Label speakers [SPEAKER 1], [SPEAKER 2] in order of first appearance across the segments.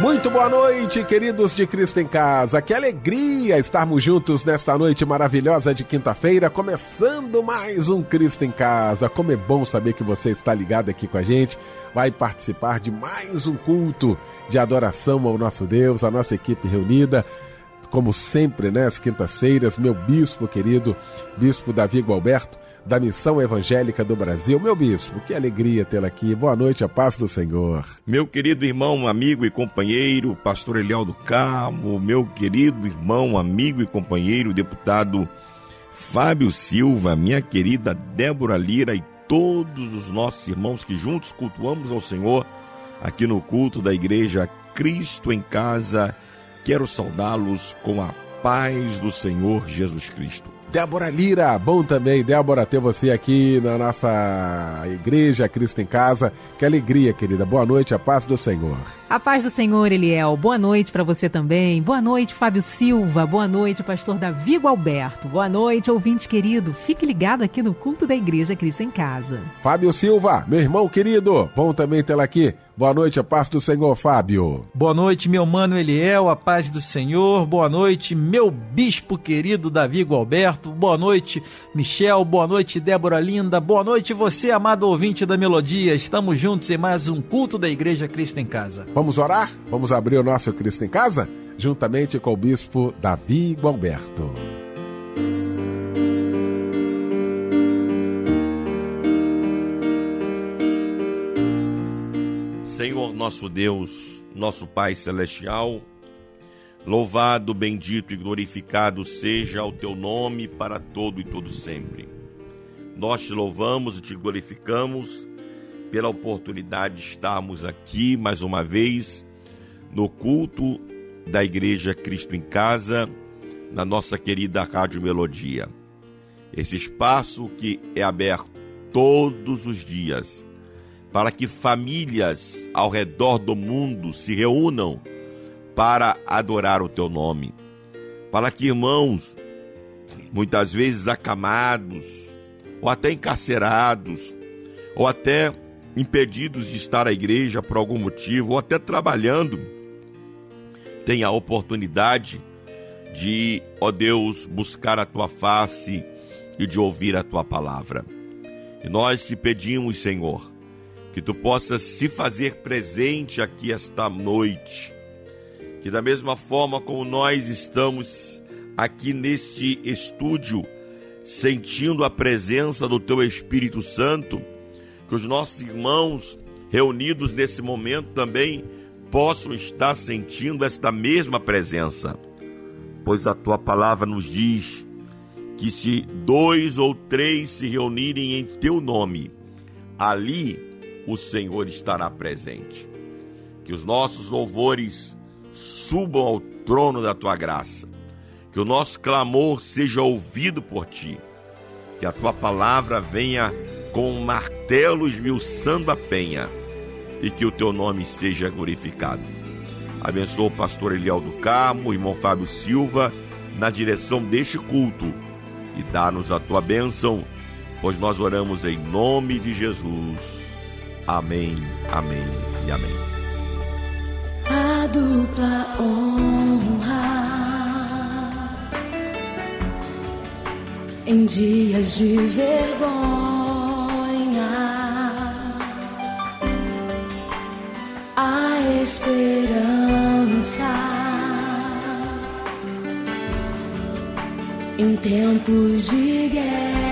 [SPEAKER 1] Muito boa noite, queridos de Cristo em Casa. Que alegria estarmos juntos nesta noite maravilhosa de quinta-feira, começando mais um Cristo em Casa. Como é bom saber que você está ligado aqui com a gente, vai participar de mais um culto de adoração ao nosso Deus, a nossa equipe reunida como sempre, né, as quintas-feiras, meu bispo querido, bispo Davi Gualberto, da Missão Evangélica do Brasil. Meu bispo, que alegria tê-lo aqui. Boa noite, a paz do Senhor.
[SPEAKER 2] Meu querido irmão, amigo e companheiro, pastor Eliel do Carmo, meu querido irmão, amigo e companheiro, deputado Fábio Silva, minha querida Débora Lira e todos os nossos irmãos que juntos cultuamos ao Senhor aqui no culto da igreja Cristo em Casa. Quero saudá-los com a paz do Senhor Jesus Cristo.
[SPEAKER 1] Débora Lira, bom também, Débora, ter você aqui na nossa igreja Cristo em Casa. Que alegria, querida. Boa noite, a paz do Senhor.
[SPEAKER 3] A paz do Senhor, Eliel. Boa noite para você também. Boa noite, Fábio Silva. Boa noite, pastor Davi Alberto. Boa noite, ouvinte querido. Fique ligado aqui no culto da igreja Cristo em Casa.
[SPEAKER 1] Fábio Silva, meu irmão querido. Bom também tê-la aqui. Boa noite, a paz do Senhor, Fábio.
[SPEAKER 4] Boa noite, meu mano Eliel, a paz do Senhor. Boa noite, meu bispo querido Davi Gualberto. Boa noite, Michel. Boa noite, Débora Linda. Boa noite, você, amado ouvinte da Melodia. Estamos juntos em mais um culto da Igreja Cristo em Casa.
[SPEAKER 1] Vamos orar? Vamos abrir o nosso Cristo em Casa? Juntamente com o bispo Davi Gualberto.
[SPEAKER 2] Senhor nosso Deus, nosso Pai Celestial, louvado, bendito e glorificado seja o teu nome para todo e todo sempre. Nós te louvamos e te glorificamos pela oportunidade de estarmos aqui mais uma vez no culto da Igreja Cristo em Casa, na nossa querida Rádio Melodia. Esse espaço que é aberto todos os dias para que famílias ao redor do mundo se reúnam para adorar o teu nome. Para que irmãos, muitas vezes acamados, ou até encarcerados, ou até impedidos de estar à igreja por algum motivo, ou até trabalhando, tenha a oportunidade de, ó Deus, buscar a tua face e de ouvir a tua palavra. E nós te pedimos, Senhor, que tu possas se fazer presente aqui esta noite. Que da mesma forma como nós estamos aqui neste estúdio, sentindo a presença do teu Espírito Santo, que os nossos irmãos reunidos nesse momento também possam estar sentindo esta mesma presença. Pois a tua palavra nos diz que se dois ou três se reunirem em teu nome, ali o Senhor estará presente. Que os nossos louvores subam ao trono da tua graça. Que o nosso clamor seja ouvido por ti. Que a tua palavra venha com um martelo esmiuçando a penha. E que o teu nome seja glorificado. Abençoa o pastor Eliel do Carmo, o irmão Fábio Silva, na direção deste culto. E dá-nos a tua bênção, pois nós oramos em nome de Jesus. Amém, amém e amém.
[SPEAKER 5] Dupla honra em dias de vergonha, a esperança em tempos de guerra.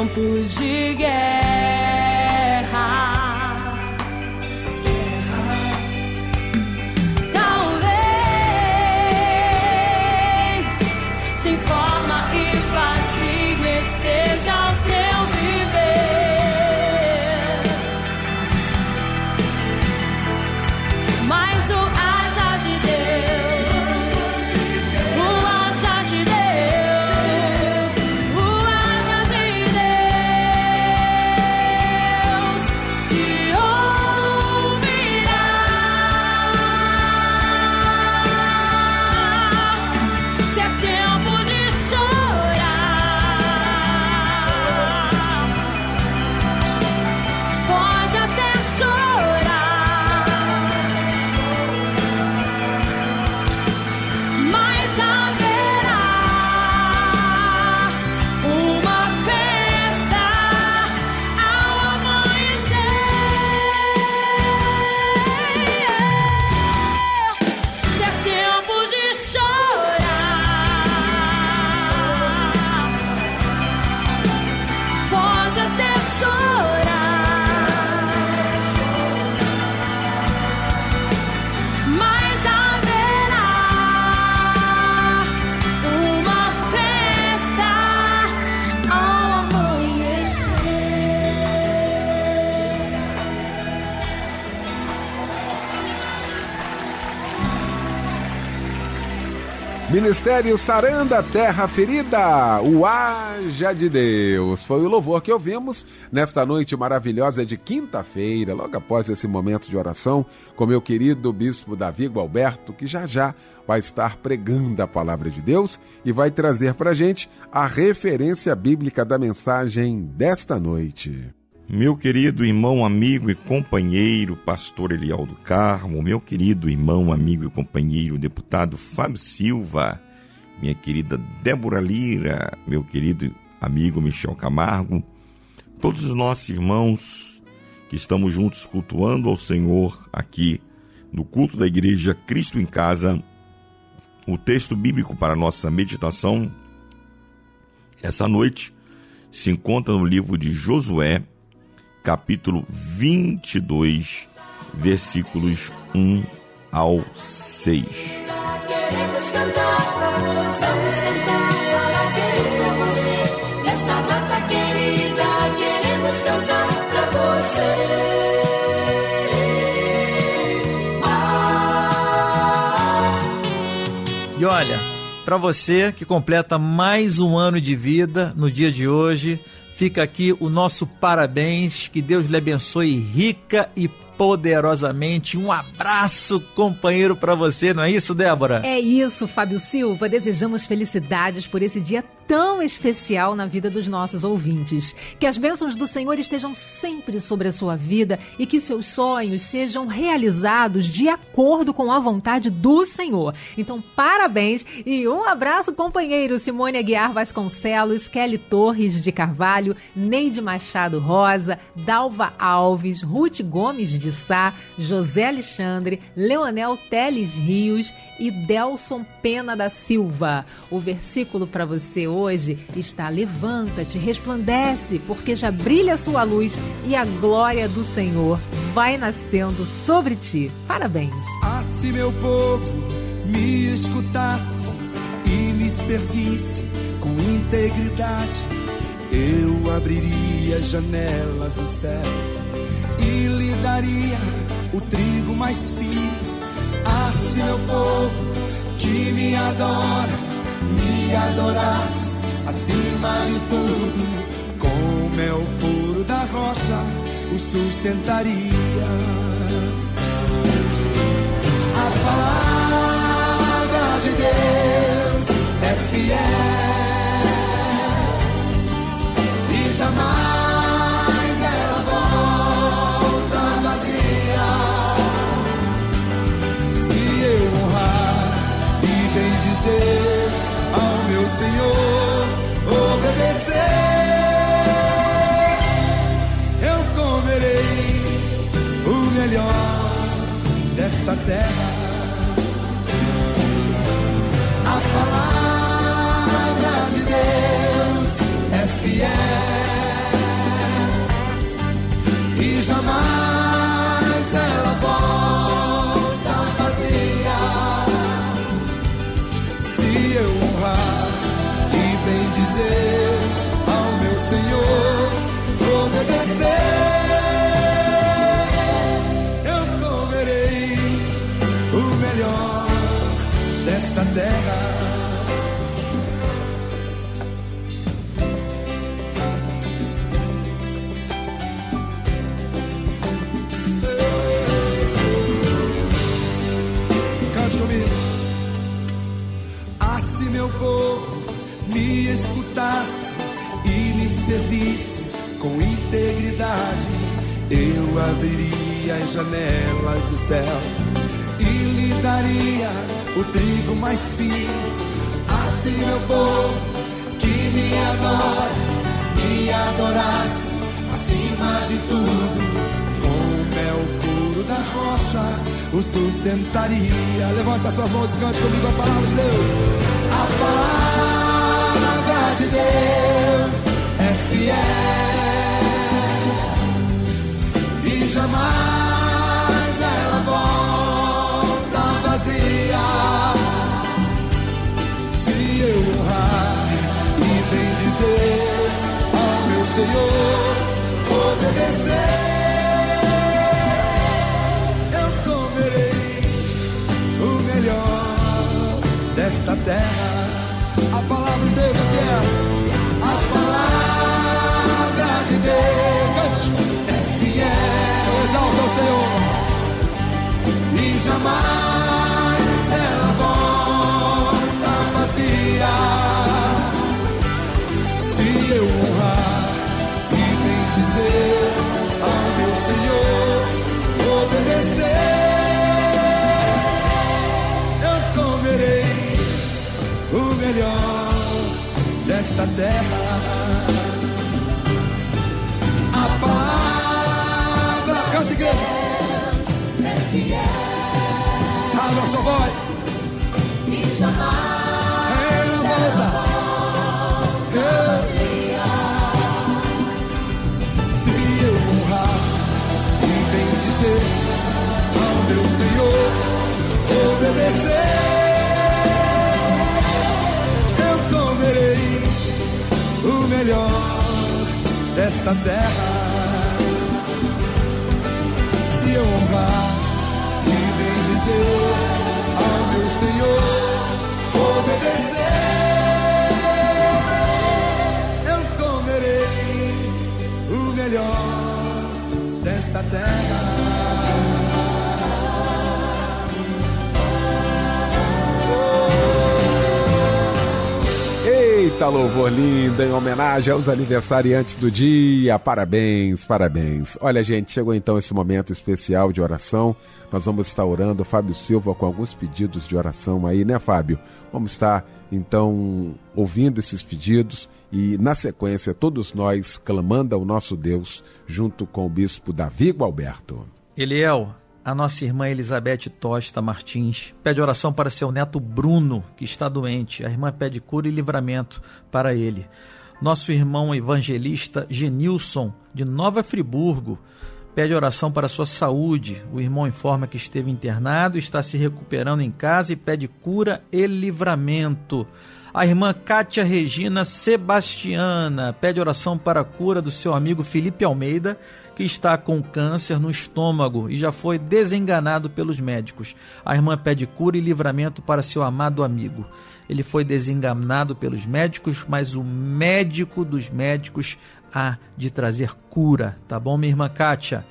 [SPEAKER 5] Tempos de guerra.
[SPEAKER 1] Ministério Saranda Terra Ferida, o Haja de Deus. Foi o louvor que ouvimos nesta noite maravilhosa de quinta-feira, logo após esse momento de oração, com meu querido bispo Davi Gualberto, que já já vai estar pregando a palavra de Deus e vai trazer para gente a referência bíblica da mensagem desta noite.
[SPEAKER 2] Meu querido irmão, amigo e companheiro, pastor Eliel do Carmo, meu querido irmão, amigo e companheiro, deputado Fábio Silva, minha querida Débora Lira, meu querido amigo Michel Camargo, todos os nossos irmãos que estamos juntos cultuando ao Senhor aqui no culto da igreja Cristo em Casa. O texto bíblico para nossa meditação essa noite se encontra no livro de Josué, capítulo 22, versículos 1 ao 6.
[SPEAKER 5] Queremos cantar, vamos você. Queremos cantar pra você.
[SPEAKER 4] E olha, para você que completa mais um ano de vida no dia de hoje, fica aqui o nosso parabéns, que Deus lhe abençoe rica e poderosamente. Um abraço, companheiro, para você, não é isso, Débora?
[SPEAKER 3] É isso, Fábio Silva. Desejamos felicidades por esse dia tão especial na vida dos nossos ouvintes. Que as bênçãos do Senhor estejam sempre sobre a sua vida e que seus sonhos sejam realizados de acordo com a vontade do Senhor. Então, parabéns e um abraço, companheiro Simone Aguiar Vasconcelos, Kelly Torres de Carvalho, Neide Machado Rosa, Dalva Alves, Ruth Gomes de Sá, José Alexandre, Leonel Teles Rios e Delson Pena da Silva. O versículo para você hoje está: Levanta-te, resplandece, porque já brilha a sua luz e a glória do Senhor vai nascendo sobre ti. Parabéns.
[SPEAKER 6] Ah, se meu povo me escutasse e me servisse com integridade, eu abriria as janelas do céu e lhe daria o trigo mais fino. Ah, se meu povo que me adora me adorasse acima de tudo, com mel puro da rocha o sustentaria. A palavra de Deus é fiel e jamais desta terra. A palavra de Deus é fiel e jamais ela volta vazia. Se eu honrar e bem dizer ao meu Senhor, obedecer, desta terra. Cante comigo. Ah, se meu povo me escutasse e me servisse com integridade, eu abriria as janelas do céu daria o trigo mais fino. Se meu povo que me adora, me adorasse acima de tudo, com mel puro da rocha, o sustentaria. Levante as suas mãos e cante comigo a palavra de Deus. A palavra de Deus é fiel e jamais Senhor, obedecer, eu comerei o melhor desta terra. A palavra de Deus é fiel. A palavra de Deus cante, é fiel. Exalta o Senhor. E jamais desta terra. A palavra, canta igreja. Abra sua voz. Desta terra. Se eu honrar e bem dizer ao meu Senhor, obedecer, eu comerei o melhor desta terra.
[SPEAKER 1] Eita, louvor lindo, em homenagem aos aniversariantes do dia. Parabéns, parabéns. Olha, gente, chegou então esse momento especial de oração. Nós vamos estar orando, Fábio Silva, com alguns pedidos de oração aí, né, Fábio? Vamos estar, então, ouvindo esses pedidos e, na sequência, todos nós clamando ao nosso Deus, junto com o bispo Davi Gualberto.
[SPEAKER 4] Eliel, a nossa irmã Elizabeth Tosta Martins pede oração para seu neto Bruno, que está doente. A irmã pede cura e livramento para ele. Nosso irmão evangelista Genilson, de Nova Friburgo, pede oração para sua saúde. O irmão informa que esteve internado, está se recuperando em casa e pede cura e livramento. A irmã Kátia Regina Sebastiana pede oração para a cura do seu amigo Felipe Almeida, que está com câncer no estômago e já foi desenganado pelos médicos. A irmã pede cura e livramento para seu amado amigo. Ele foi desenganado pelos médicos, mas o médico dos médicos há de trazer cura, tá bom, minha irmã Kátia?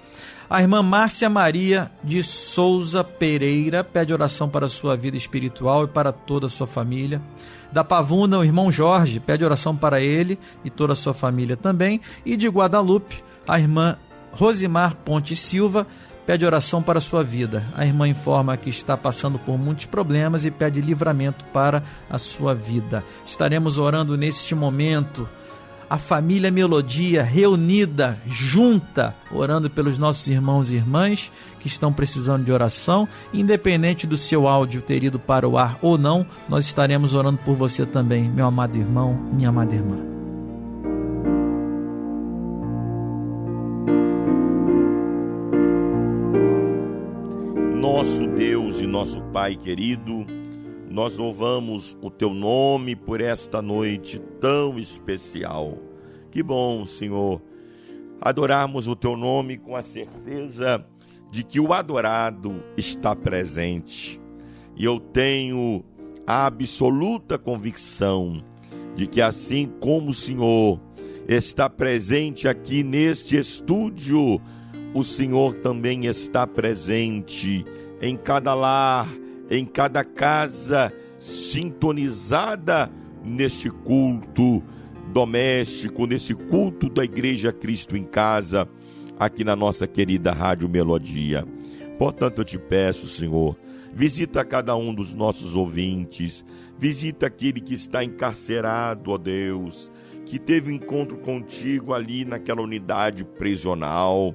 [SPEAKER 4] A irmã Márcia Maria de Souza Pereira pede oração para sua vida espiritual e para toda a sua família. Da Pavuna, o irmão Jorge pede oração para ele e toda a sua família também. E de Guadalupe, a irmã Rosimar Ponte Silva pede oração para sua vida. A irmã informa que está passando por muitos problemas e pede livramento para a sua vida. Estaremos orando neste momento a família Melodia reunida, junta, orando pelos nossos irmãos e irmãs que estão precisando de oração. Independente do seu áudio ter ido para o ar ou não, nós estaremos orando por você também, meu amado irmão, minha amada irmã.
[SPEAKER 2] Nosso Pai querido, nós louvamos o teu nome por esta noite tão especial. Que bom, Senhor, adorarmos o teu nome com a certeza de que o adorado está presente. E eu tenho a absoluta convicção de que assim como o Senhor está presente aqui neste estúdio, o Senhor também está presente em cada lar, em cada casa, sintonizada neste culto doméstico, nesse culto da Igreja Cristo em Casa, aqui na nossa querida Rádio Melodia. Portanto, eu te peço, Senhor, visita cada um dos nossos ouvintes, visita aquele que está encarcerado, ó Deus, que teve encontro contigo ali naquela unidade prisional.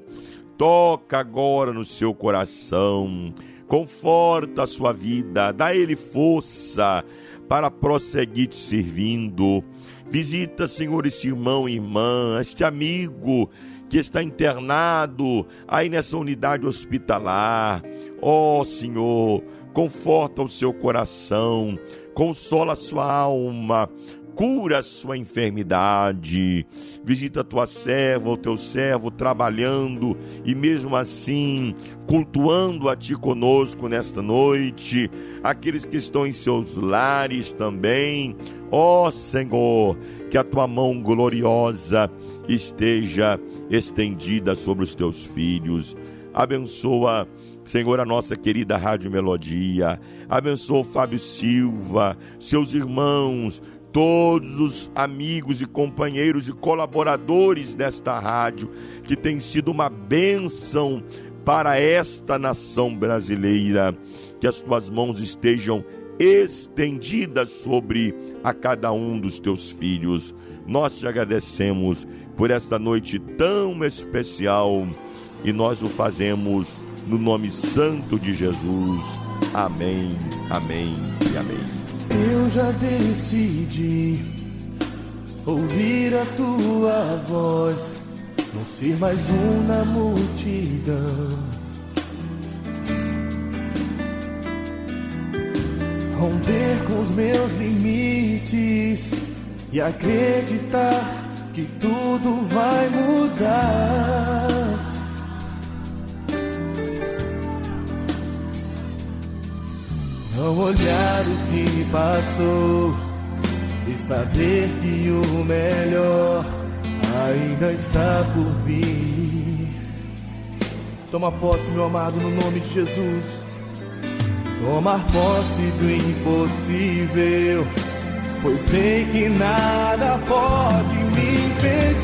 [SPEAKER 2] Toca agora no seu coração, conforta a sua vida, dá ele força para prosseguir te servindo. Visita, Senhor, esse irmão e irmã, este amigo que está internado aí nessa unidade hospitalar. Ó oh, Senhor, conforta o seu coração, consola a sua alma, cura a sua enfermidade. Visita a tua serva, o teu servo trabalhando e mesmo assim cultuando a ti conosco nesta noite. Aqueles que estão em seus lares também. Ó oh, Senhor, que a tua mão gloriosa esteja estendida sobre os teus filhos. Abençoa Senhor, a nossa querida Rádio Melodia, abençoa o Fábio Silva, seus irmãos, todos os amigos e companheiros e colaboradores desta rádio, que tem sido uma bênção para esta nação brasileira. Que as tuas mãos estejam estendidas sobre a cada um dos teus filhos. Nós te agradecemos por esta noite tão especial e nós o fazemos no nome santo de Jesus. Amém, amém e amém.
[SPEAKER 7] Eu já decidi ouvir a tua voz, não ser mais um na multidão. Romper com os meus limites e acreditar que tudo vai mudar. Não olhar o que passou e saber que o melhor ainda está por vir. Toma posse, meu amado, no nome de Jesus. Tomar posse do impossível, pois sei que nada pode me impedir.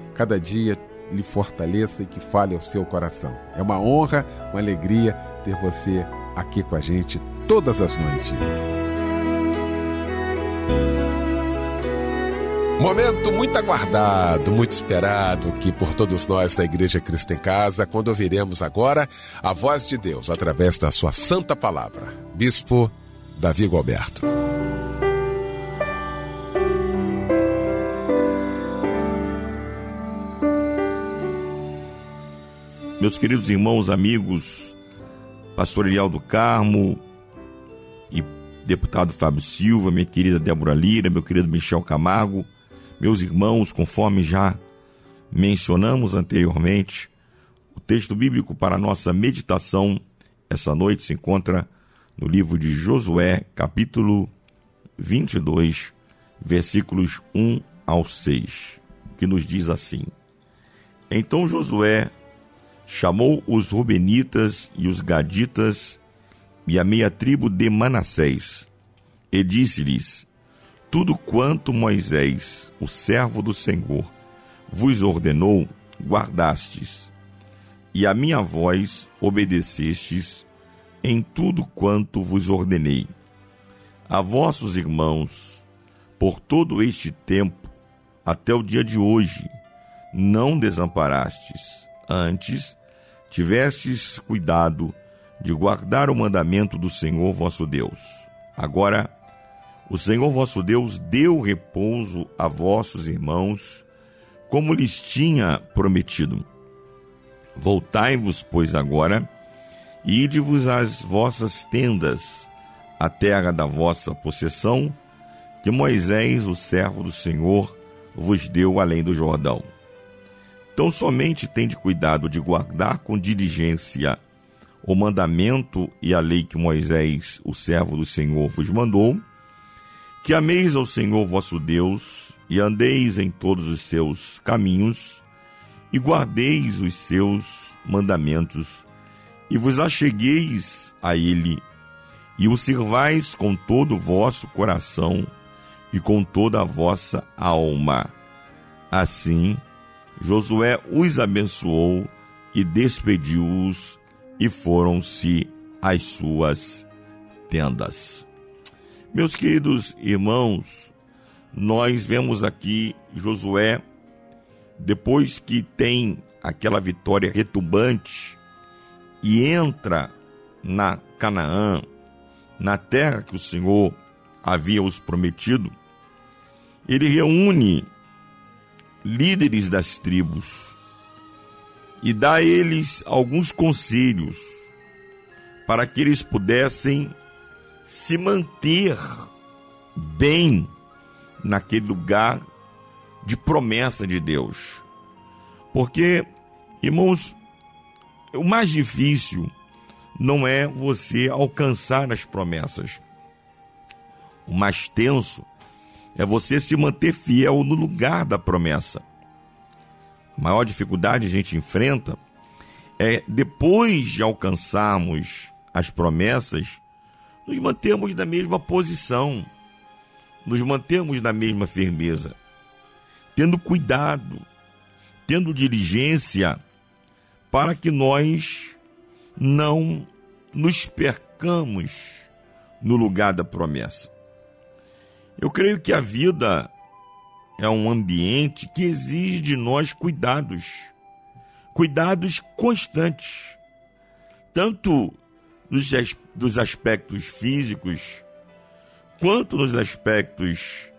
[SPEAKER 1] cada dia, lhe fortaleça e que fale ao seu coração. É uma honra, uma alegria ter você aqui com a gente todas as noites. Momento muito aguardado, muito esperado aqui por todos nós da Igreja Cristo em Casa, quando ouviremos agora a voz de Deus através da sua santa palavra. Bispo Davi Gualberto.
[SPEAKER 2] Meus queridos irmãos, amigos, pastor Eliel do Carmo e deputado Fábio Silva, minha querida Débora Lira, meu querido Michel Camargo, meus irmãos, conforme já mencionamos anteriormente, o texto bíblico para a nossa meditação essa noite se encontra no livro de Josué, capítulo 22, versículos 1 ao 6, que nos diz assim: Então Josué chamou os Rubenitas e os Gaditas e a meia tribo de Manassés, e disse-lhes: Tudo quanto Moisés, o servo do Senhor, vos ordenou, guardastes, e a minha voz obedecestes em tudo quanto vos ordenei. A vossos irmãos, por todo este tempo, até o dia de hoje, não desamparastes, antes tivestes cuidado de guardar o mandamento do Senhor vosso Deus. Agora, o Senhor vosso Deus deu repouso a vossos irmãos, como lhes tinha prometido. Voltai-vos, pois, agora, e ide-vos às vossas tendas, a terra da vossa possessão, que Moisés, o servo do Senhor, vos deu além do Jordão. Então somente tende cuidado de guardar com diligência o mandamento e a lei que Moisés, o servo do Senhor, vos mandou, que ameis ao Senhor vosso Deus e andeis em todos os seus caminhos e guardeis os seus mandamentos e vos achegueis a ele e o sirvais com todo o vosso coração e com toda a vossa alma. Assim, Josué os abençoou e despediu-os e foram-se às suas tendas. Meus queridos irmãos, nós vemos aqui Josué, depois que tem aquela vitória retumbante e entra na Canaã, na terra que o Senhor havia os prometido, ele reúne líderes das tribos e dá a eles alguns conselhos para que eles pudessem se manter bem naquele lugar de promessa de Deus. Porque, irmãos, o mais difícil não é você alcançar as promessas. O mais tenso é você se manter fiel no lugar da promessa. A maior dificuldade a gente enfrenta é depois de alcançarmos as promessas, nos mantermos na mesma posição, nos mantermos na mesma firmeza, tendo cuidado, tendo diligência, para que nós não nos percamos no lugar da promessa. Eu creio que a vida é um ambiente que exige de nós cuidados, cuidados constantes, tanto dos, dos aspectos físicos, quanto nos aspectos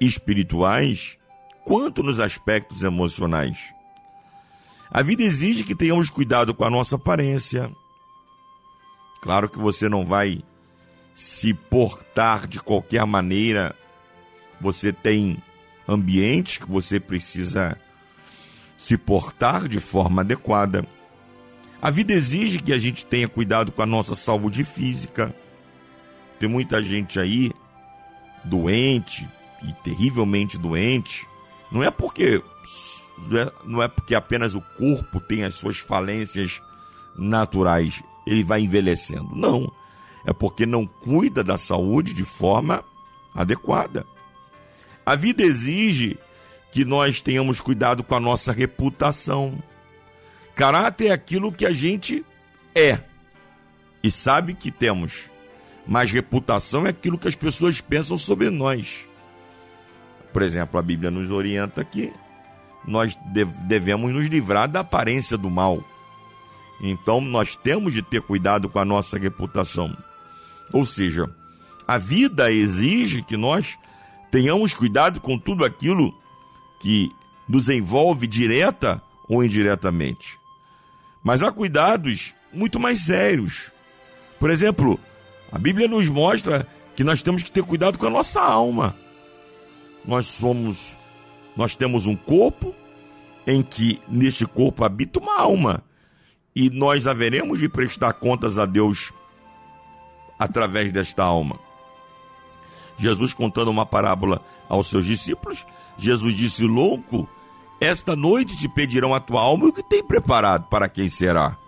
[SPEAKER 2] espirituais, quanto nos aspectos emocionais. A vida exige que tenhamos cuidado com a nossa aparência. Claro que você não vai se portar de qualquer maneira. Você tem ambientes que você precisa se portar de forma adequada. A vida exige que a gente tenha cuidado com a nossa saúde física. Tem muita gente aí doente e terrivelmente doente. Não é porque é, não é porque apenas o corpo tem as suas falências naturais, ele vai envelhecendo. Não. É porque não cuida da saúde de forma adequada. A vida exige que nós tenhamos cuidado com a nossa reputação. Caráter é aquilo que a gente é e sabe que temos, mas reputação é aquilo que as pessoas pensam sobre nós. Por exemplo, a Bíblia nos orienta que nós devemos nos livrar da aparência do mal. Então, nós temos de ter cuidado com a nossa reputação. Ou seja, a vida exige que nós tenhamos cuidado com tudo aquilo que nos envolve direta ou indiretamente. Mas há cuidados muito mais sérios. Por exemplo, a Bíblia nos mostra que nós temos que ter cuidado com a nossa alma. Nós somos, nós temos um corpo em que neste corpo habita uma alma e nós haveremos de prestar contas a Deus através desta alma. Jesus contando uma parábola aos seus discípulos, Jesus disse: Louco, esta noite te pedirão a tua alma e o que tem preparado para quem será.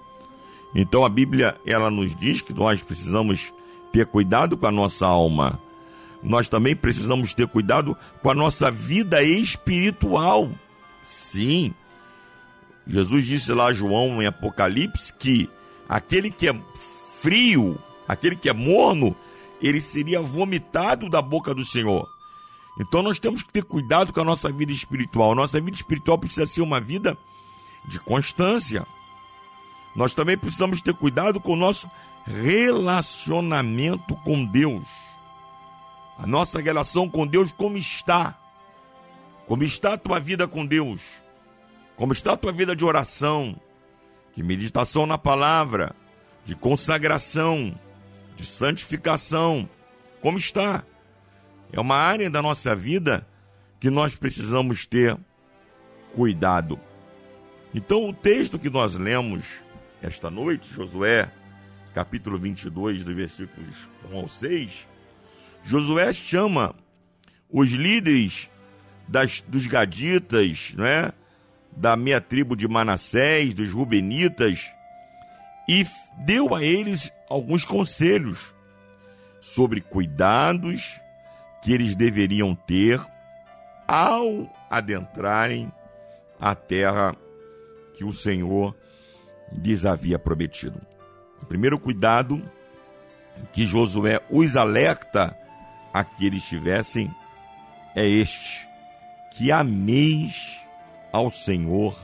[SPEAKER 2] Então a Bíblia ela nos diz que nós precisamos ter cuidado com a nossa alma. Nós também precisamos ter cuidado com a nossa vida espiritual. Sim. Jesus disse lá a João em Apocalipse que aquele que é frio, aquele que é morno, ele seria vomitado da boca do Senhor. Então nós temos que ter cuidado com a nossa vida espiritual. Nossa vida espiritual precisa ser uma vida de constância. Nós também precisamos ter cuidado com o nosso relacionamento com Deus. A nossa relação com Deus como está? Como está a tua vida com Deus? Como está a tua vida de oração, de meditação na palavra, de consagração, de santificação? Como está? É uma área da nossa vida que nós precisamos ter cuidado. Então, o texto que nós lemos esta noite, Josué, capítulo 22, dos versículos 1 ao 6, Josué chama os líderes das, dos gaditas, né, da minha tribo de Manassés, dos rubenitas, e deu a eles alguns conselhos sobre cuidados que eles deveriam ter ao adentrarem a terra que o Senhor lhes havia prometido. O primeiro cuidado que Josué os alerta a que eles tivessem é este: que ameis ao Senhor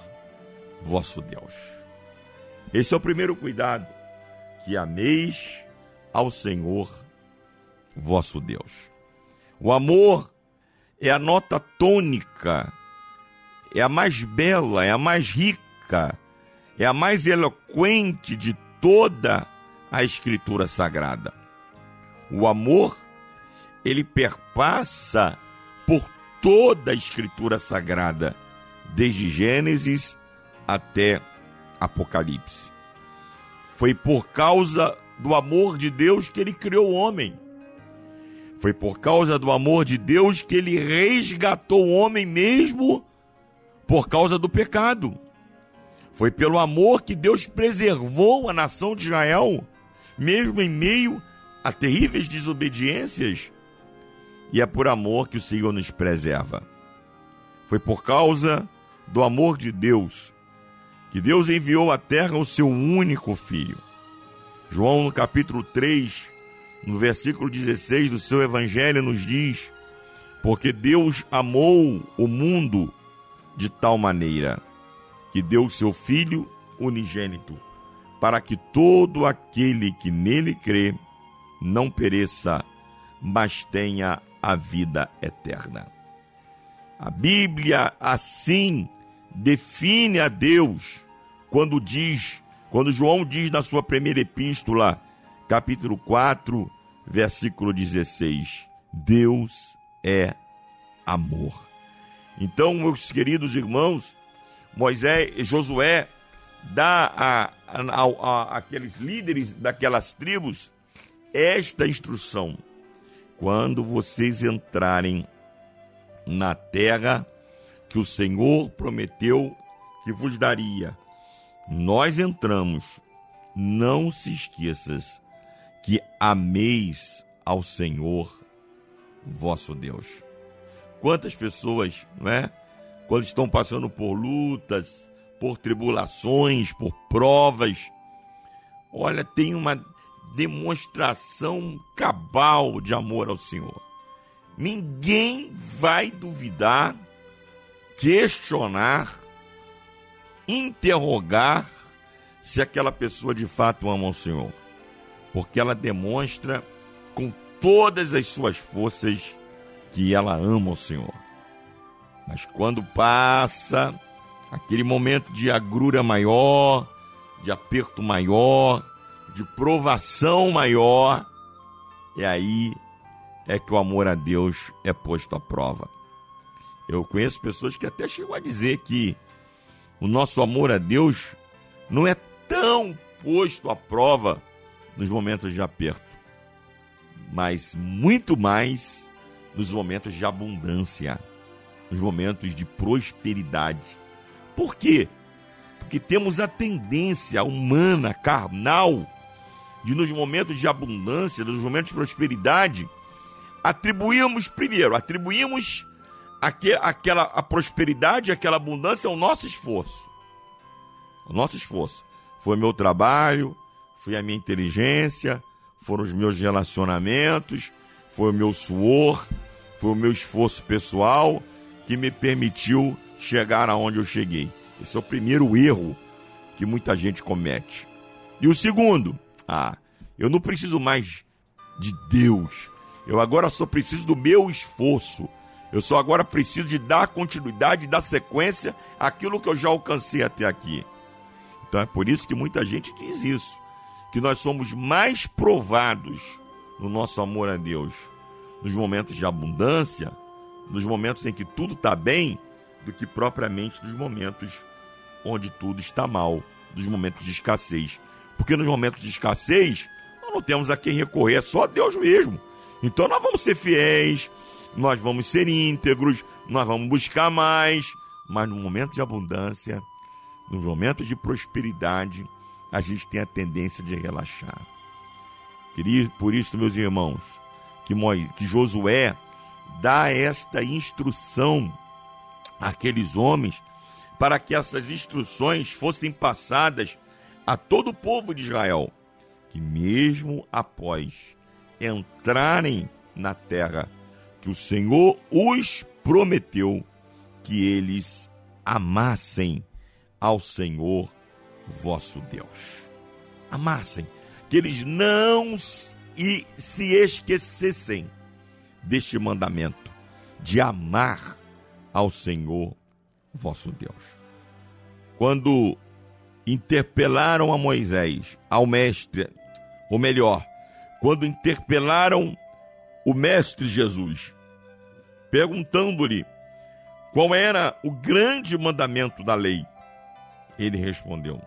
[SPEAKER 2] vosso Deus. Esse é o primeiro cuidado, que ameis ao Senhor vosso Deus. O amor é a nota tônica, é a mais bela, é a mais rica, é a mais eloquente de toda a Escritura Sagrada. O amor, ele perpassa por toda a Escritura Sagrada, desde Gênesis até Apocalipse. Foi por causa do amor de Deus que ele criou o homem. Foi por causa do amor de Deus que ele resgatou o homem mesmo por causa do pecado. Foi pelo amor que Deus preservou a nação de Israel, mesmo em meio a terríveis desobediências. E é por amor que o Senhor nos preserva. Foi por causa do amor de Deus que Deus enviou à terra o seu único filho. João, no capítulo 3, no versículo 16 do seu evangelho, nos diz: Porque Deus amou o mundo de tal maneira que deu o seu Filho unigênito, para que todo aquele que nele crê não pereça, mas tenha a vida eterna. A Bíblia assim define a Deus quando diz, quando João diz na sua primeira epístola, capítulo 4, versículo 16. Deus é amor. Então, meus queridos irmãos, Moisés, Josué dá a, a, a, aqueles líderes daquelas tribos esta instrução: quando vocês entrarem na terra que o Senhor prometeu que vos daria, nós entramos. Não se esqueças que ameis ao Senhor vosso Deus. Quantas pessoas, não é? Quando estão passando por lutas, por tribulações, por provas, olha, tem uma demonstração cabal de amor ao Senhor. Ninguém vai duvidar, questionar, interrogar se aquela pessoa de fato ama o Senhor, porque ela demonstra com todas as suas forças que ela ama o Senhor. Mas quando passa aquele momento de agrura maior, de aperto maior, de provação maior, e aí é que o amor a Deus é posto à prova. Eu conheço pessoas que até chegam a dizer que o nosso amor a Deus não é tão posto à prova nos momentos de aperto, mas muito mais nos momentos de abundância, nos momentos de prosperidade. Por quê? Porque temos a tendência humana, carnal, de nos momentos de abundância, nos momentos de prosperidade, atribuímos primeiro, atribuímos aque, aquela a prosperidade, aquela abundância ao nosso esforço. O nosso esforço. Foi meu trabalho, foi a minha inteligência, foram os meus relacionamentos, foi o meu suor, foi o meu esforço pessoal que me permitiu chegar aonde eu cheguei. Esse é o primeiro erro que muita gente comete. E o segundo, ah, eu não preciso mais de Deus. Eu agora só preciso do meu esforço. Eu só agora preciso de dar continuidade, dar sequência àquilo que eu já alcancei até aqui. Então é por isso que muita gente diz isso, que nós somos mais provados no nosso amor a Deus nos momentos de abundância, nos momentos em que tudo está bem, do que propriamente nos momentos onde tudo está mal, dos momentos de escassez. Porque nos momentos de escassez, nós não temos a quem recorrer, é só a Deus mesmo. Então nós vamos ser fiéis, nós vamos ser íntegros, nós vamos buscar mais, mas no momento de abundância, nos momentos de prosperidade, a gente tem a tendência de relaxar. Por isso, meus irmãos, que, Moisés, que Josué dá esta instrução àqueles homens para que essas instruções fossem passadas a todo o povo de Israel, que mesmo após entrarem na terra o Senhor os prometeu, que eles amassem ao Senhor vosso Deus. Amassem, que eles não e se esquecessem deste mandamento de amar ao Senhor vosso Deus. Quando interpelaram a Moisés, ao mestre, ou melhor, quando interpelaram o mestre Jesus, perguntando-lhe qual era o grande mandamento da lei, ele respondeu: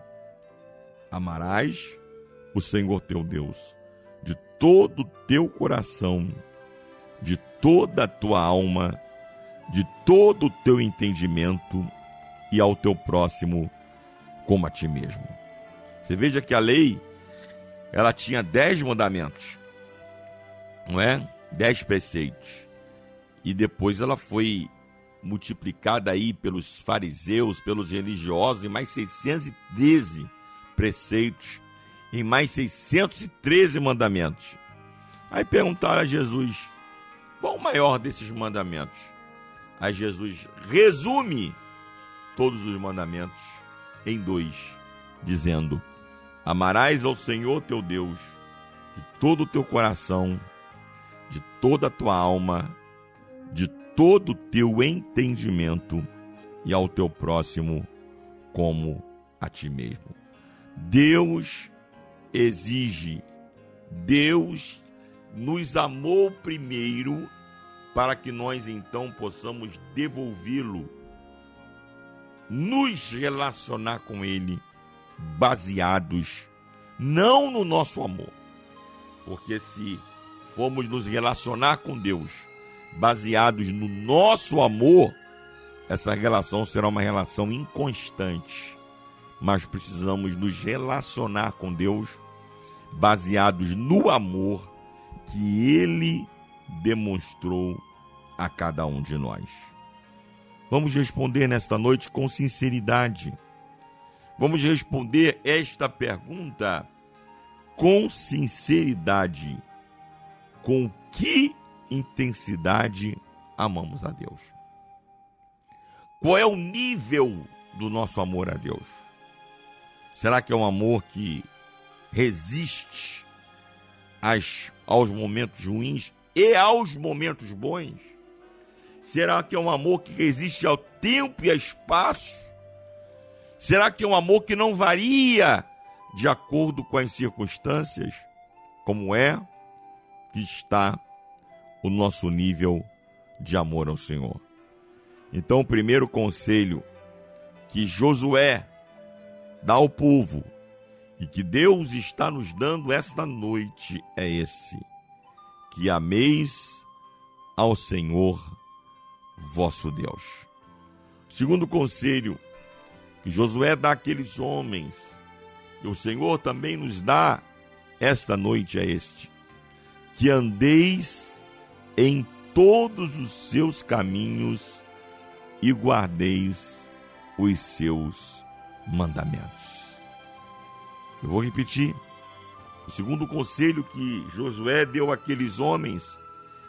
[SPEAKER 2] Amarás o Senhor teu Deus de todo o teu coração, de toda a tua alma, de todo o teu entendimento e ao teu próximo como a ti mesmo. Você veja que a lei ela tinha dez mandamentos, não é? Dez preceitos. E depois ela foi multiplicada aí pelos fariseus, pelos religiosos, em mais 613 preceitos, em mais 613 mandamentos. Aí perguntaram a Jesus, qual o maior desses mandamentos? Aí Jesus resume todos os mandamentos em dois, dizendo: Amarás ao Senhor teu Deus de todo o teu coração, de toda a tua alma, de todo o teu entendimento e ao teu próximo como a ti mesmo. Deus exige, Deus nos amou primeiro para que nós então possamos devolvê-lo, nos relacionar com ele baseados não no nosso amor. Porque se formos nos relacionar com Deus baseados no nosso amor, essa relação será uma relação inconstante. Mas precisamos nos relacionar com Deus baseados no amor que Ele demonstrou a cada um de nós. Vamos responder nesta noite com sinceridade. Vamos responder esta pergunta com sinceridade. Com que intensidade amamos a Deus? Qual é o nível do nosso amor a Deus? Será que é um amor que resiste às, aos momentos ruins e aos momentos bons? Será que é um amor que resiste ao tempo e ao espaço? Será que é um amor que não varia de acordo com as circunstâncias? Como é que está o nosso nível de amor ao Senhor? Então, o primeiro conselho que Josué dá ao povo e que Deus está nos dando esta noite é esse: que ameis ao Senhor vosso Deus. Segundo conselho que Josué dá àqueles homens, e o Senhor também nos dá esta noite é este: que andeis em todos os seus caminhos e guardeis os seus mandamentos. Eu vou repetir. O segundo conselho que Josué deu àqueles homens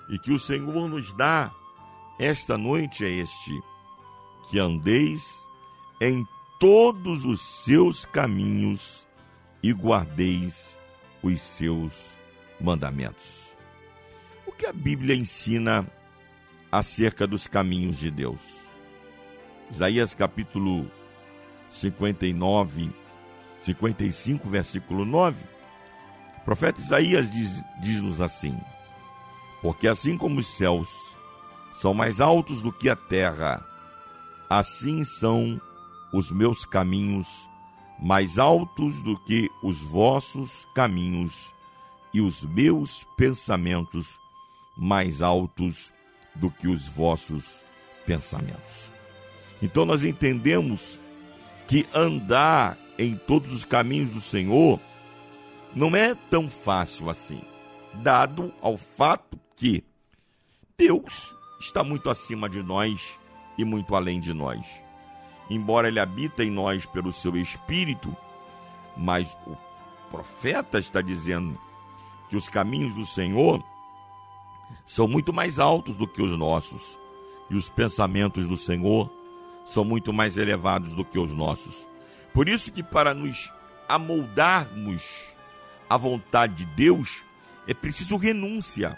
[SPEAKER 2] e que o Senhor nos dá esta noite é este: que andeis em todos os seus caminhos e guardeis os seus mandamentos. O que a Bíblia ensina acerca dos caminhos de Deus? Isaías capítulo 59, 55, versículo 9. O profeta Isaías diz, diz-nos assim: Porque assim como os céus são mais altos do que a terra, assim são os meus caminhos mais altos do que os vossos caminhos, e os meus pensamentos mais altos do que os vossos pensamentos. Então nós entendemos que andar em todos os caminhos do Senhor não é tão fácil assim, dado ao fato que Deus está muito acima de nós e muito além de nós. Embora ele habita em nós pelo seu espírito, mas o profeta está dizendo que os caminhos do Senhor são muito mais altos do que os nossos, e os pensamentos do Senhor são muito mais elevados do que os nossos. Por isso que para nos amoldarmos à vontade de Deus, é preciso renúncia.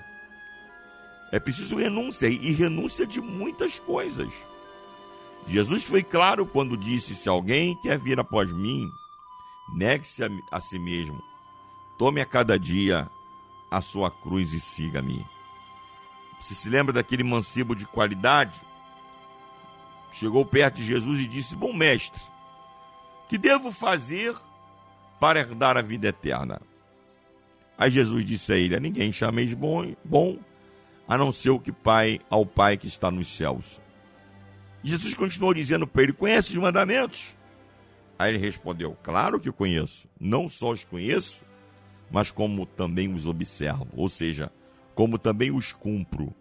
[SPEAKER 2] É preciso renúncia e renúncia de muitas coisas. Jesus foi claro quando disse: Se alguém quer vir após mim, negue-se a, a si mesmo, tome a cada dia a sua cruz e siga-me. Você se lembra daquele mancebo de qualidade? Chegou perto de Jesus e disse: Bom mestre, que devo fazer para herdar a vida eterna? Aí Jesus disse a ele: A ninguém chameis bom, bom, a não ser o que Pai ao Pai que está nos céus. Jesus continuou dizendo para ele: Conhece os mandamentos? Aí ele respondeu: Claro que conheço. Não só os conheço, mas como também os observo. Ou seja, como também os cumpro.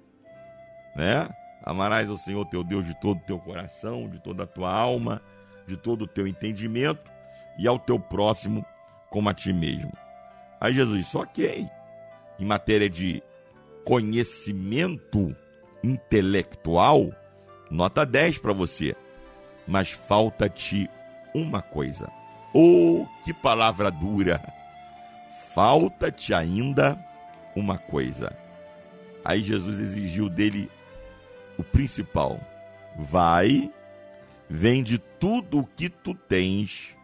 [SPEAKER 2] Né? Amarás ao Senhor teu Deus de todo o teu coração, de toda a tua alma, de todo o teu entendimento, e ao teu próximo como a ti mesmo. Aí Jesus disse: Ok. Em matéria de conhecimento intelectual, nota 10 para você. Mas falta-te uma coisa. Oh, que palavra dura! Falta-te ainda uma coisa. Aí Jesus exigiu dele o principal: vai, vende tudo o que tu tens,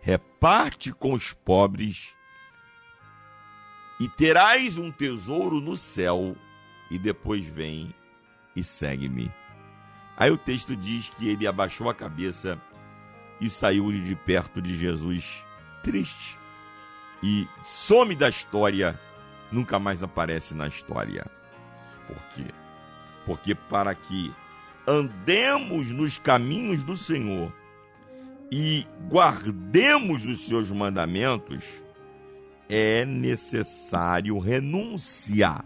[SPEAKER 2] reparte com os pobres e terás um tesouro no céu, e depois vem e segue-me. Aí o texto diz que ele abaixou a cabeça e saiu de perto de Jesus triste. E some da história, nunca mais aparece na história. Por quê? Porque para que andemos nos caminhos do Senhor e guardemos os seus mandamentos, é necessário renunciar.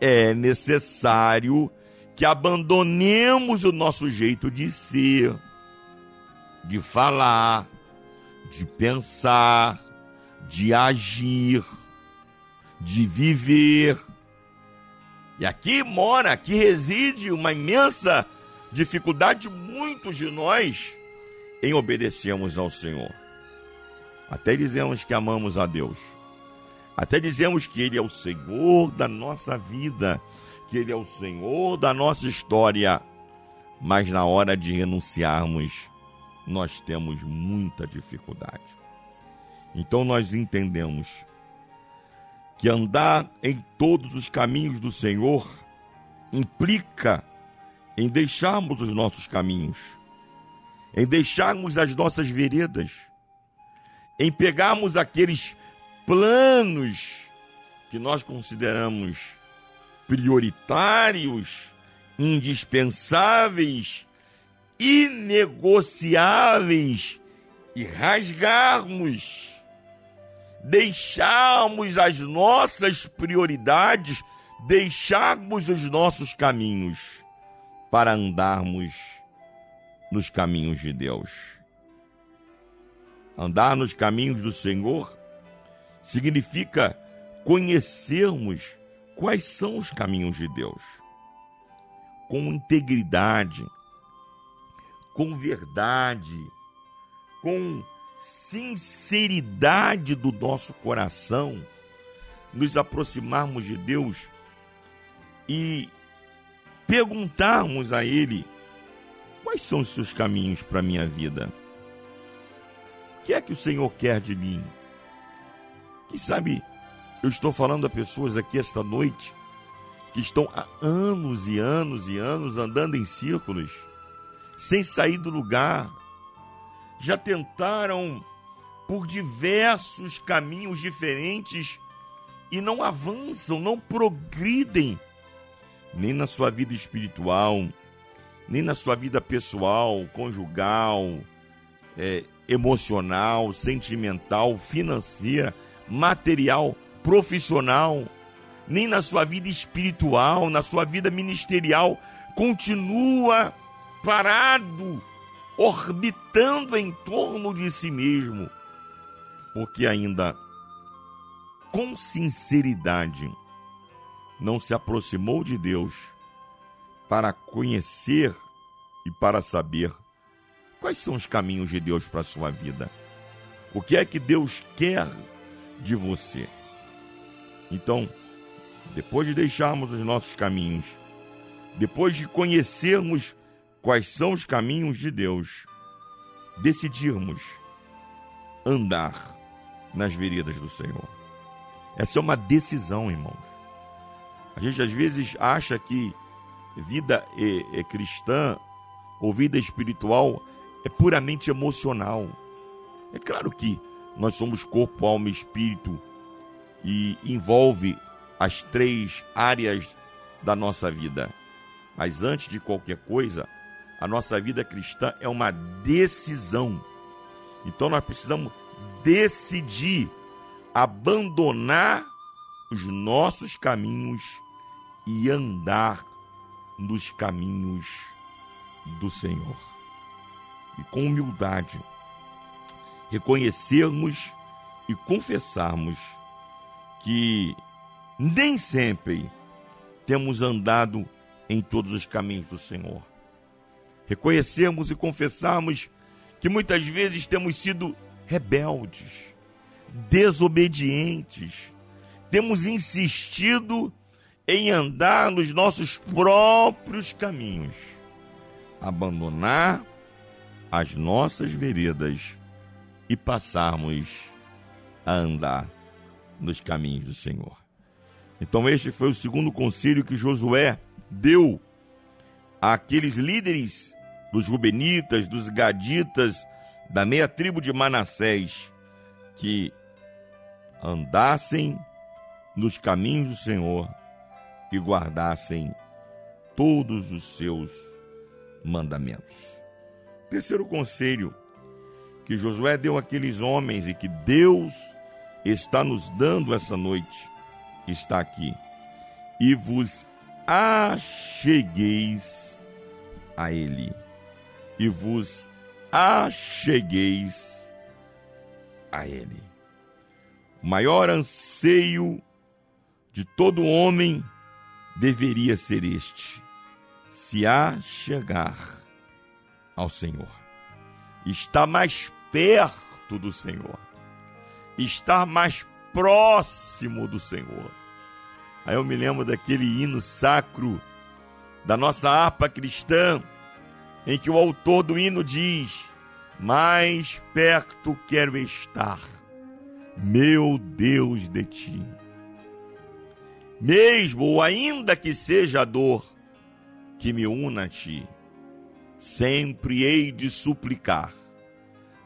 [SPEAKER 2] É necessário que abandonemos o nosso jeito de ser, de falar, de pensar, de agir, de viver. E aqui mora, aqui reside uma imensa dificuldade de muitos de nós em obedecermos ao Senhor. Até dizemos que amamos a Deus. Até dizemos que Ele é o Senhor da nossa vida, que Ele é o Senhor da nossa história. Mas na hora de renunciarmos, nós temos muita dificuldade. Então nós entendemos que andar em todos os caminhos do Senhor implica em deixarmos os nossos caminhos, em deixarmos as nossas veredas, em pegarmos aqueles planos que nós consideramos prioritários, indispensáveis, inegociáveis e rasgarmos, deixarmos as nossas prioridades, deixarmos os nossos caminhos para andarmos nos caminhos de Deus. Andar nos caminhos do Senhor significa conhecermos quais são os caminhos de Deus. Com integridade, com verdade, com sinceridade do nosso coração, nos aproximarmos de Deus e perguntarmos a Ele quais são os seus caminhos para a minha vida. O que é que o Senhor quer de mim? Quem sabe eu estou falando a pessoas aqui esta noite que estão há anos e anos e anos andando em círculos, sem sair do lugar. Já tentaram por diversos caminhos diferentes e não avançam, não progridem, nem na sua vida espiritual, nem na sua vida pessoal, conjugal, é, emocional, sentimental, financeira, material, profissional, nem na sua vida espiritual, na sua vida ministerial, continua parado, orbitando em torno de si mesmo, porque ainda com sinceridade não se aproximou de Deus para conhecer e para saber quais são os caminhos de Deus para a sua vida. O que é que Deus quer de você? Então, depois de deixarmos os nossos caminhos, depois de conhecermos quais são os caminhos de Deus, decidirmos andar nas veredas do Senhor. Essa é uma decisão, irmãos. A gente às vezes acha que vida é, é cristã ou vida espiritual é puramente emocional. É claro que nós somos corpo, alma e espírito e envolve as três áreas da nossa vida. Mas antes de qualquer coisa, a nossa vida cristã é uma decisão. Então nós precisamos decidir abandonar os nossos caminhos e andar nos caminhos do Senhor. E com humildade, reconhecermos e confessarmos que nem sempre temos andado em todos os caminhos do Senhor. Reconhecermos e confessarmos que muitas vezes temos sido rebeldes, desobedientes, temos insistido em andar nos nossos próprios caminhos, abandonar as nossas veredas e passarmos a andar nos caminhos do Senhor. Então, este foi o segundo conselho que Josué deu àqueles líderes dos Rubenitas, dos Gaditas, da meia tribo de Manassés, que andassem nos caminhos do Senhor e guardassem todos os seus mandamentos. Terceiro conselho que Josué deu àqueles homens e que Deus está nos dando essa noite está aqui. E vos achegueis a Ele. E vos achegueis a Ele. O maior anseio de todo homem deveria ser este: se achegar ao Senhor, estar mais perto do Senhor, estar mais próximo do Senhor. Aí eu me lembro daquele hino sacro da nossa harpa cristã, em que o autor do hino diz: Mais perto quero estar, meu Deus, de ti. Mesmo ou ainda que seja a dor que me una a ti, sempre hei de suplicar,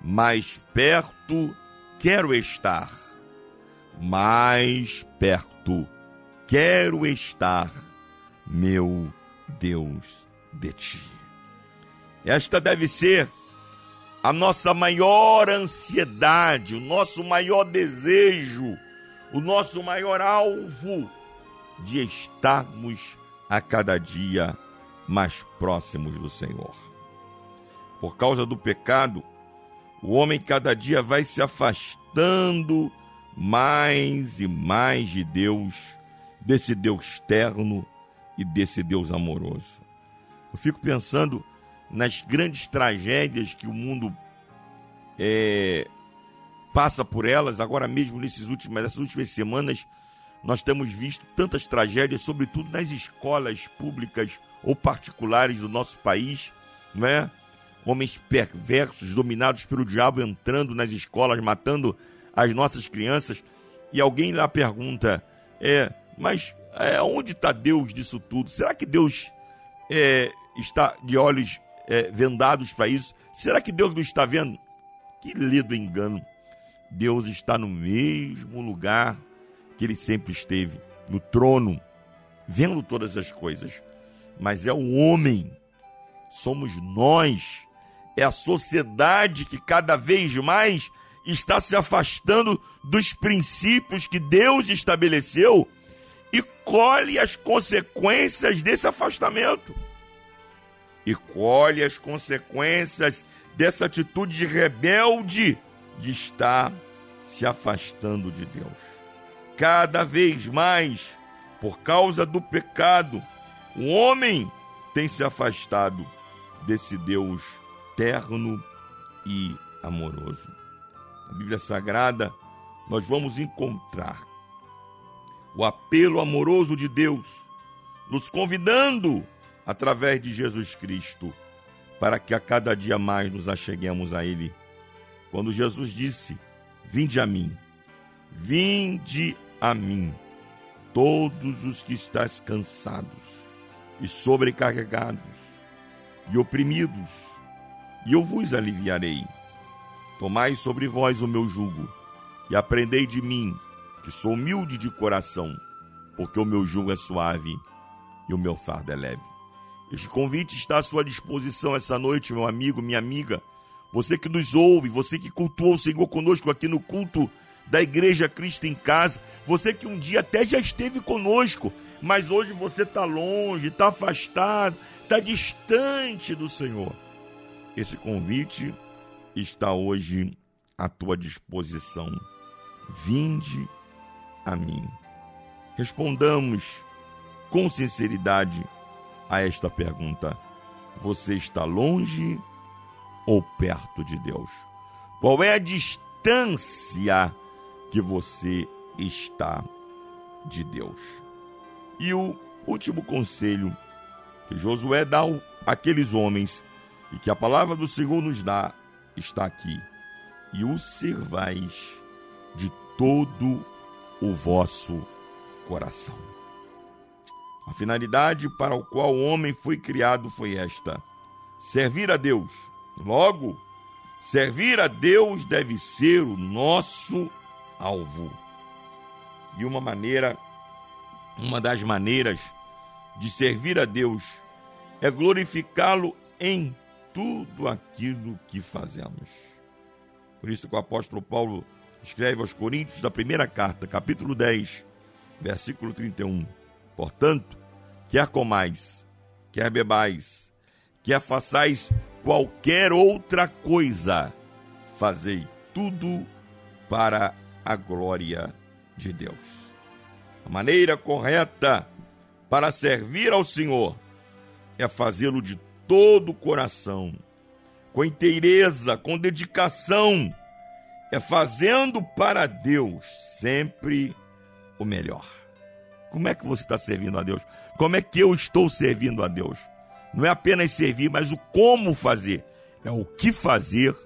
[SPEAKER 2] mais perto quero estar, mais perto quero estar, meu Deus, de ti. Esta deve ser a nossa maior ansiedade, o nosso maior desejo, o nosso maior alvo de estarmos a cada dia mais próximos do Senhor. Por causa do pecado, o homem cada dia vai se afastando mais e mais de Deus, desse Deus terno e desse Deus amoroso. Eu fico pensando nas grandes tragédias que o mundo é, passa por elas, agora mesmo nesses últimos, nessas últimas semanas, nós temos visto tantas tragédias, sobretudo nas escolas públicas ou particulares do nosso país, não é? Homens perversos, dominados pelo diabo, entrando nas escolas, matando as nossas crianças. E alguém lá pergunta: é, mas é, onde está Deus disso tudo? Será que Deus é, está de olhos é, vendados para isso? Será que Deus não está vendo? Que lido engano. Deus está no mesmo lugar que ele sempre esteve, no trono, vendo todas as coisas. Mas é o homem, somos nós, é a sociedade que cada vez mais está se afastando dos princípios que Deus estabeleceu e colhe as consequências desse afastamento. E colhe as consequências dessa atitude rebelde de estar se afastando de Deus. Cada vez mais, por causa do pecado, o homem tem se afastado desse Deus terno e amoroso. Na Bíblia Sagrada, nós vamos encontrar o apelo amoroso de Deus, nos convidando, através de Jesus Cristo, para que a cada dia mais nos acheguemos a Ele. Quando Jesus disse: Vinde a mim, vinde a mim, todos os que estáis cansados e sobrecarregados e oprimidos, e eu vos aliviarei. Tomai sobre vós o meu jugo e aprendei de mim, que sou humilde de coração, porque o meu jugo é suave e o meu fardo é leve. Este convite está à sua disposição essa noite, meu amigo, minha amiga. Você que nos ouve, você que cultuou o Senhor conosco aqui no culto da Igreja Cristo em Casa, você que um dia até já esteve conosco, mas hoje você está longe, está afastado, está distante do Senhor. Esse convite está hoje à tua disposição. Vinde a mim. Respondamos com sinceridade a esta pergunta: Você está longe ou perto de Deus? Qual é a distância que você está de Deus? E o último conselho que Josué dá àqueles homens e que a palavra do Senhor nos dá está aqui. E o servais de todo o vosso coração. A finalidade para o qual o homem foi criado foi esta: servir a Deus. Logo, servir a Deus deve ser o nosso alvo. E uma maneira, uma das maneiras de servir a Deus é glorificá-lo em tudo aquilo que fazemos. Por isso que o apóstolo Paulo escreve aos Coríntios da primeira carta, capítulo 10, versículo 31. Portanto, quer comais, quer bebais, quer façais qualquer outra coisa, fazei tudo para a glória de Deus. A maneira correta para servir ao Senhor é fazê-lo de todo o coração, com inteireza, com dedicação, é fazendo para Deus sempre o melhor. Como é que você está servindo a Deus? Como é que eu estou servindo a Deus? Não é apenas servir, mas o como fazer. É o que fazer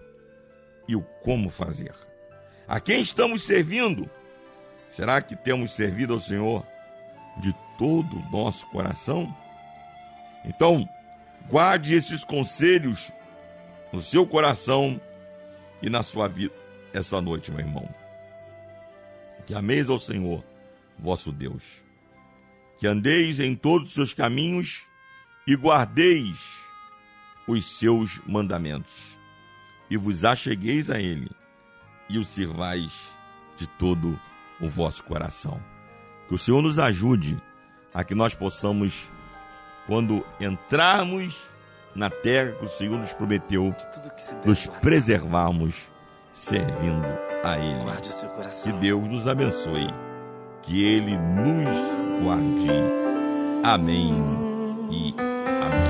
[SPEAKER 2] e o como fazer. A quem estamos servindo? Será que temos servido ao Senhor de todo o nosso coração? Então, guarde esses conselhos no seu coração e na sua vida essa noite, meu irmão. Que ameis ao Senhor, vosso Deus. Que andeis em todos os seus caminhos e guardeis os seus mandamentos. E vos achegueis a Ele e o sirvais de todo o vosso coração. Que o Senhor nos ajude a que nós possamos, quando entrarmos na terra que o Senhor nos prometeu, nos preservarmos servindo a Ele. Que Deus nos abençoe. Que Ele nos guarde. Amém e amém.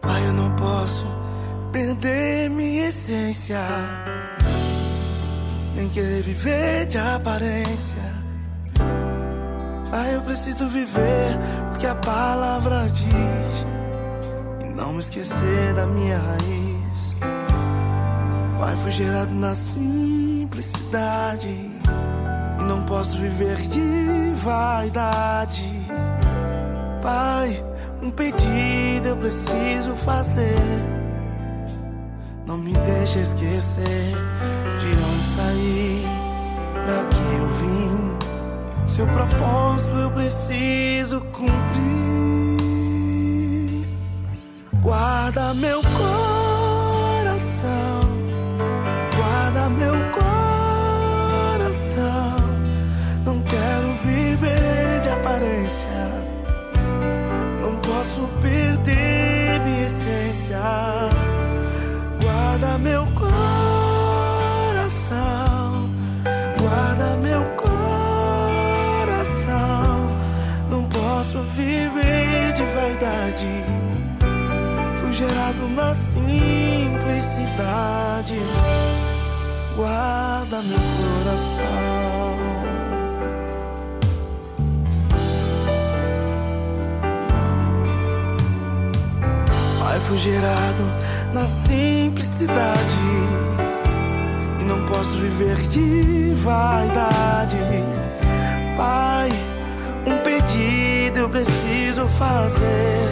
[SPEAKER 7] Pai, eu não posso perder minha essência, nem querer viver de aparência. Pai, eu preciso viver porque a palavra diz, e não me esquecer da minha raiz. Pai, fui gerado na simplicidade, e não posso viver de vaidade. Pai, um pedido eu preciso fazer. Não me deixa esquecer de onde saí, pra que eu vim. Seu propósito eu preciso cumprir. Guarda meu coração, simplicidade. Guarda meu coração. Pai, fui gerado na simplicidade e não posso viver de vaidade. Pai, um pedido eu preciso fazer.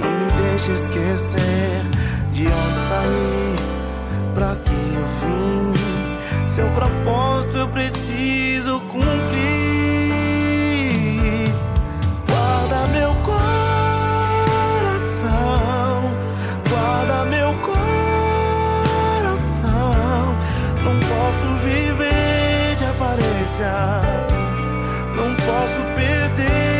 [SPEAKER 7] Não me deixe esquecer de onde saí, pra que eu vim. Seu propósito eu preciso cumprir. Guarda meu coração, guarda meu coração. Não posso viver de aparência, não posso perder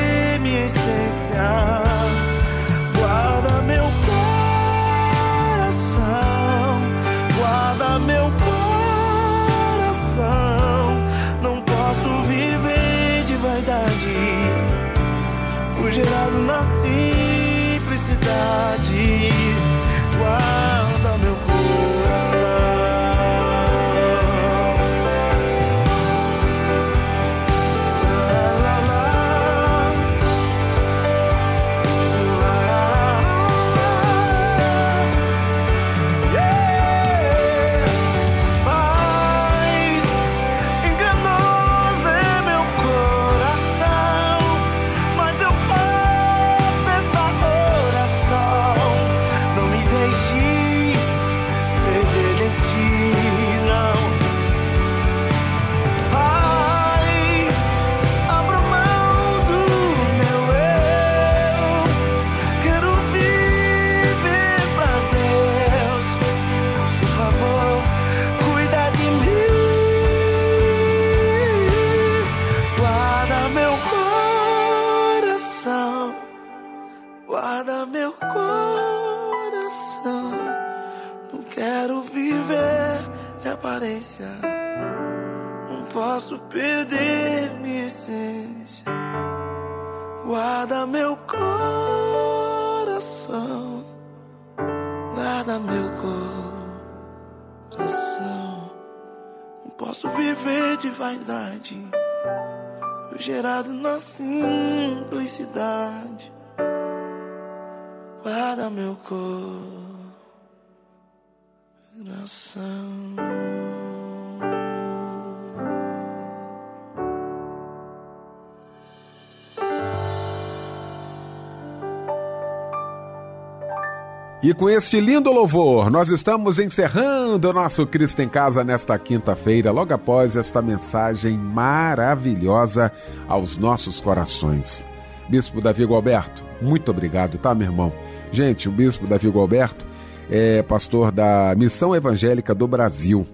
[SPEAKER 1] E com este lindo louvor, nós estamos encerrando o nosso Cristo em Casa nesta quinta-feira, logo após esta mensagem maravilhosa aos nossos corações. Bispo Davi Gualberto, muito obrigado, tá, meu irmão? Gente, o Bispo Davi Gualberto é pastor da Missão Evangélica do Brasil,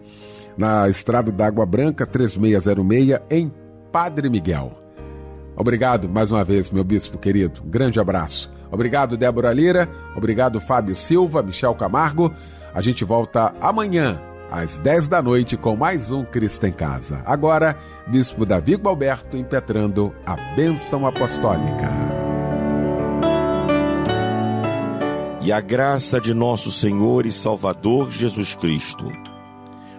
[SPEAKER 1] na Estrada da Água Branca 3606, em Padre Miguel. Obrigado mais uma vez, meu bispo querido. Um grande abraço. Obrigado, Débora Lira. Obrigado, Fábio Silva, Michel Camargo. A gente volta amanhã, às 10 da noite, com mais um Cristo em Casa. Agora, Bispo Davi Gualberto impetrando a bênção apostólica.
[SPEAKER 2] E a graça de nosso Senhor e Salvador Jesus Cristo,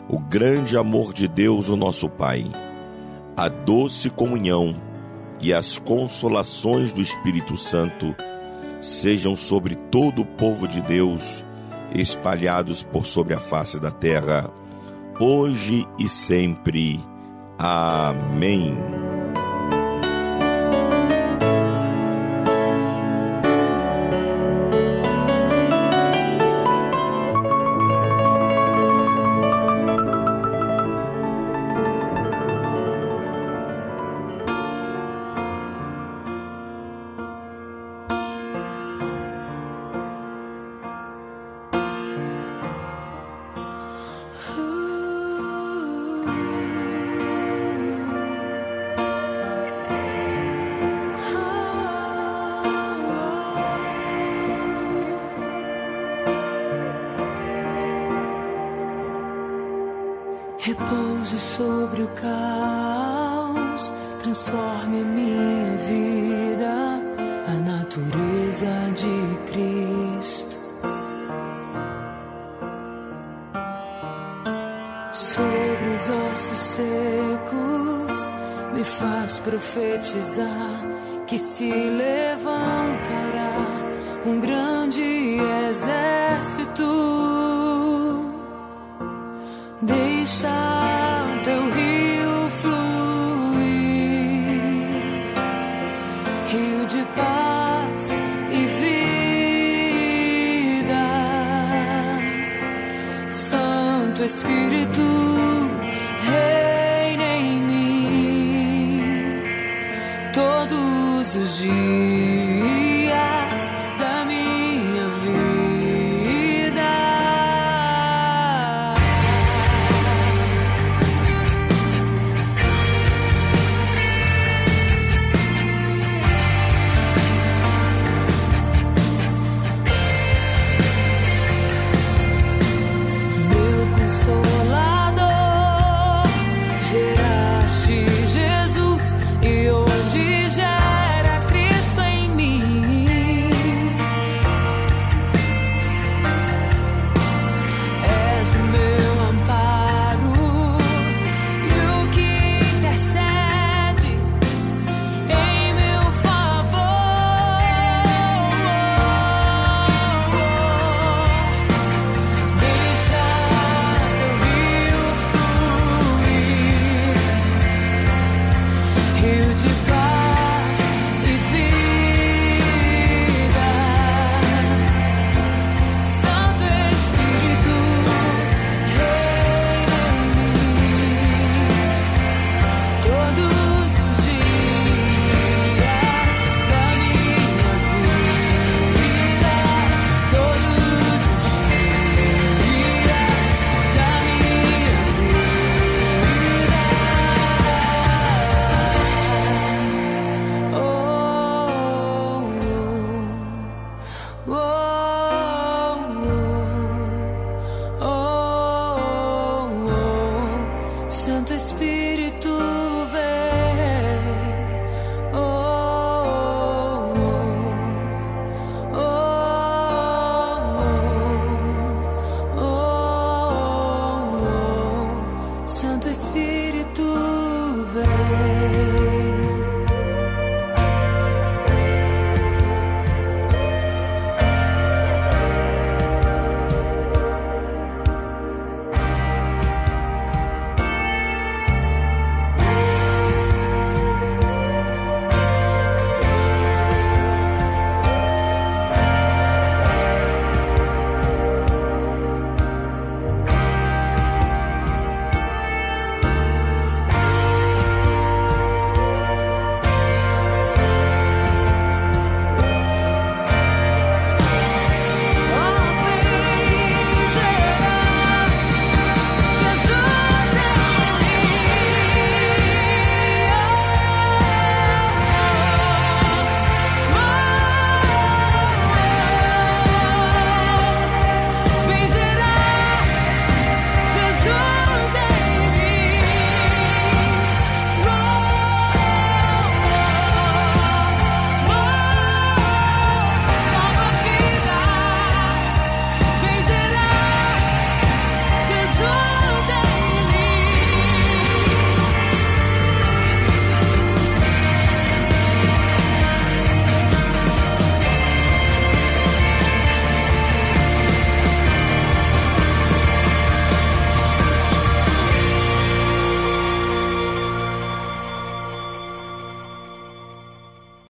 [SPEAKER 2] o grande amor de Deus, o nosso Pai, a doce comunhão e as consolações do Espírito Santo sejam sobre todo o povo de Deus, espalhados por sobre a face da terra, hoje e sempre. Amém.
[SPEAKER 5] Sobre os ossos secos, me faz profetizar que se levantará um grande exército. Deixa Espírito, reina em mim. Todos os dias